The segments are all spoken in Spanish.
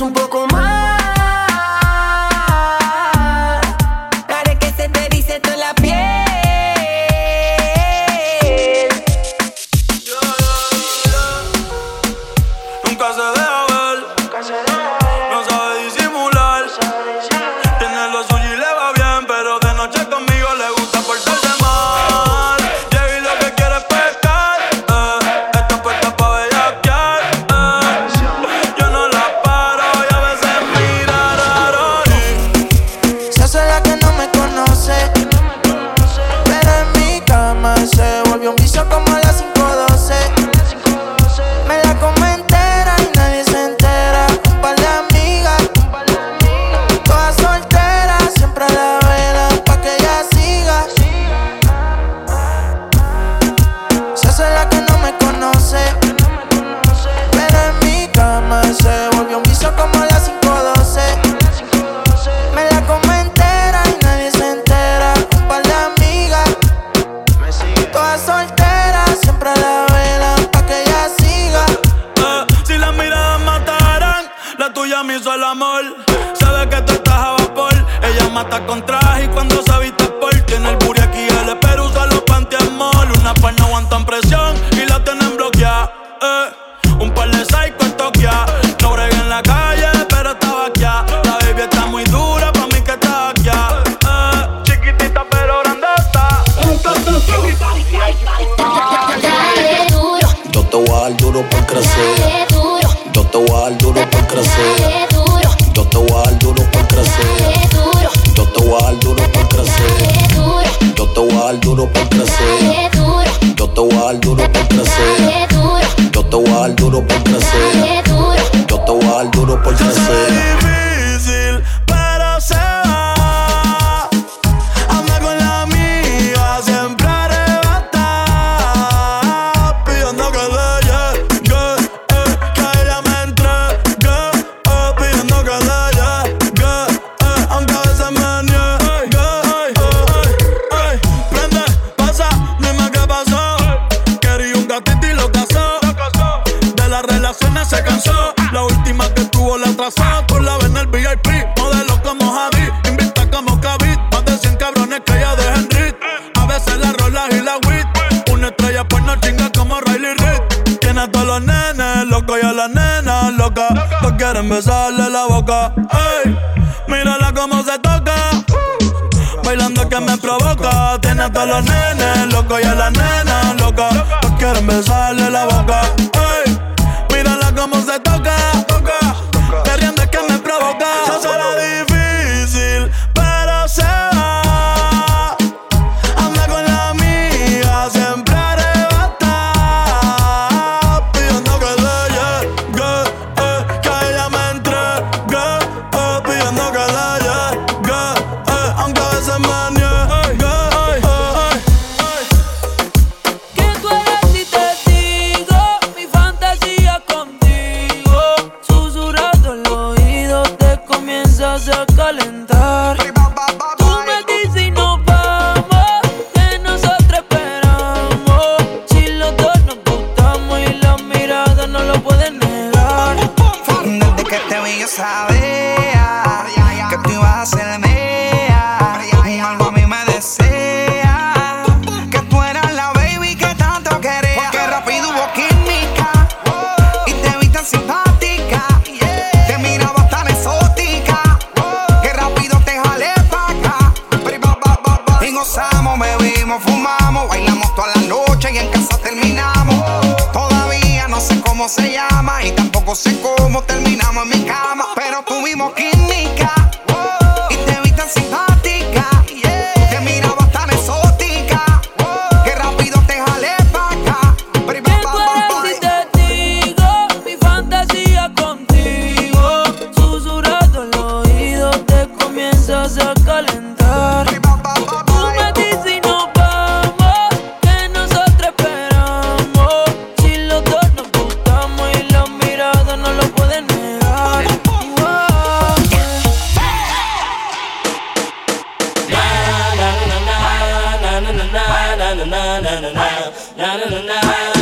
un poco más. me hizo el amor. Sabe que tú estás a vapor. Ella mata con traje y cuando se viste por tiene el booty aquí el espero usa los pantiamol. Una par no aguantan presión y la tienen bloqueada. Eh. Un par de psycho en Tokio. No bregué en la calle, pero estaba aquí. La baby está muy dura, pa' mí que está aquí. Eh. Chiquitita pero grande grandota. Yo te voy a duro por crecer. Yo te voy duro por crecer. placer. Yo te voy a dar duro por placer. Yo te voy a dar duro por placer. besarle la boca. Ey, mírala cómo se toca. Bailando que me provoca. Tiene a todos los nenes locos y a la nena loca. Todos quieren besarle la boca. Ey, mírala cómo se toca got na na na na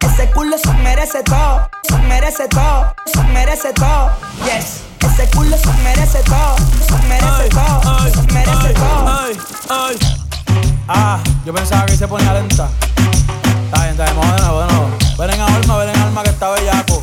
Ese culo se merece todo, se merece todo, se merece todo. Yes. Ese culo se merece todo, se merece todo, se merece todo. Ay, ay. Ah, yo pensaba que se ponía lenta. Está bien, está bien, vamos de nuevo, de nuevo. Ven en alma, ven en alma que está bellaco.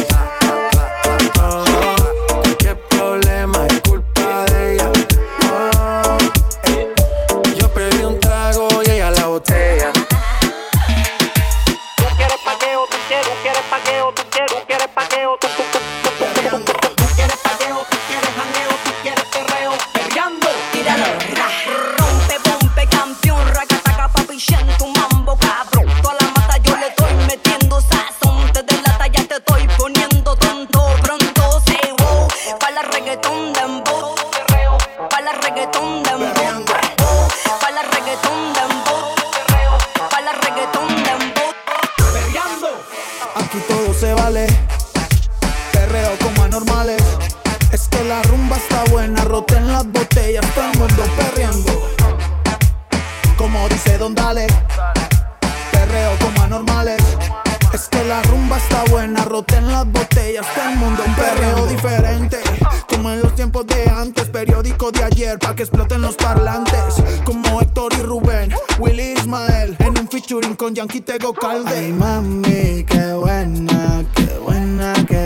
vale. Perreo como anormales. Es que la rumba está buena, roten las botellas, todo el mundo perreando. Como dice Don Dale, perreo como anormales. Es que la rumba está buena, roten las botellas, todo el mundo un perreo diferente. Como en los tiempos de antes, periódico de ayer, pa' que exploten los parlantes. Como Héctor y Rubén, Willy Ismael featuring con Yankee Tego Calde. Ay, mami, qué buena, qué buena, qué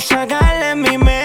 sacarle mi mente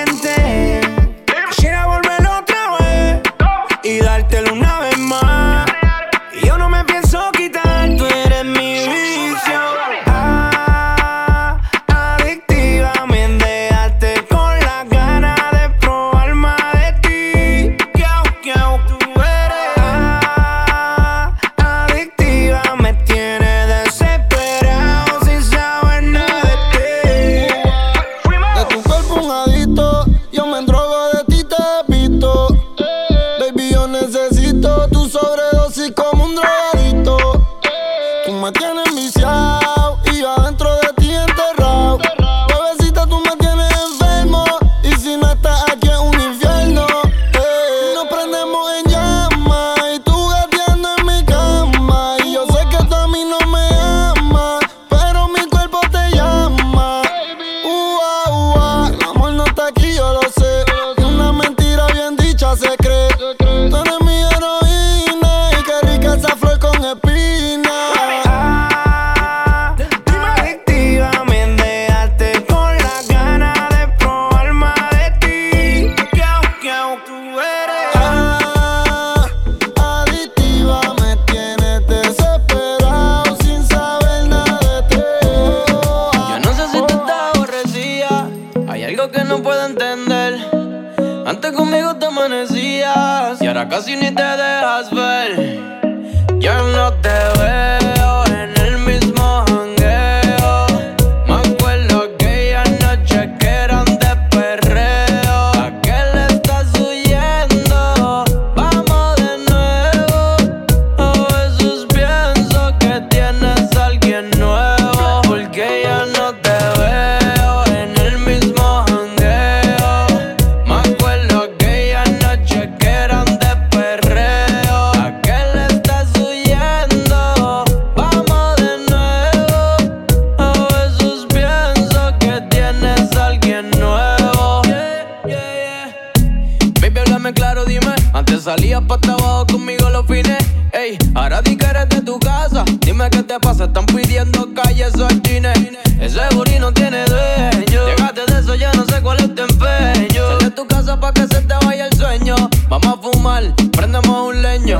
Ese booty no tiene dueño. Llegaste de eso, ya no sé cuál es tu empeño. Sal de tu casa pa' que se te vaya el sueño. Vamos a fumar, prendemos un leño.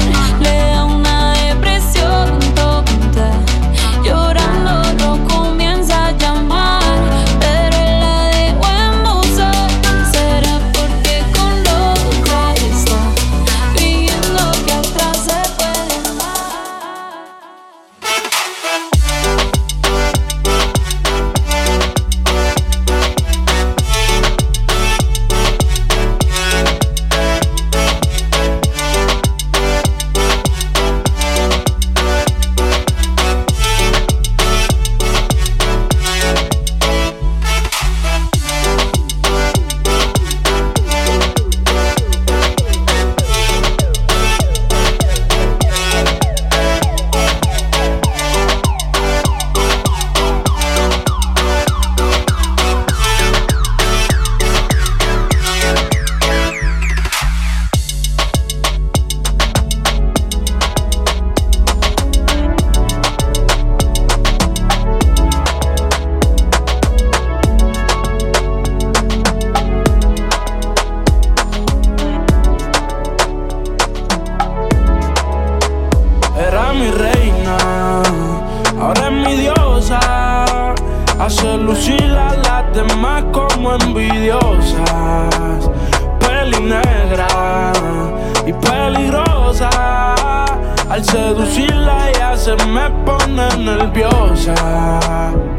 envidiosas, peli negra y peligrosa. Al seducirla ya se me pone nerviosa.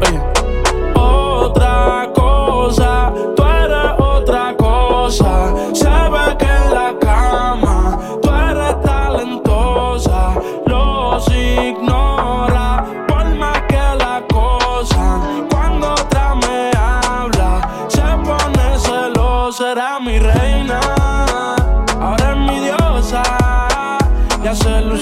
Oye. Otra cosa, tú eres otra cosa. Se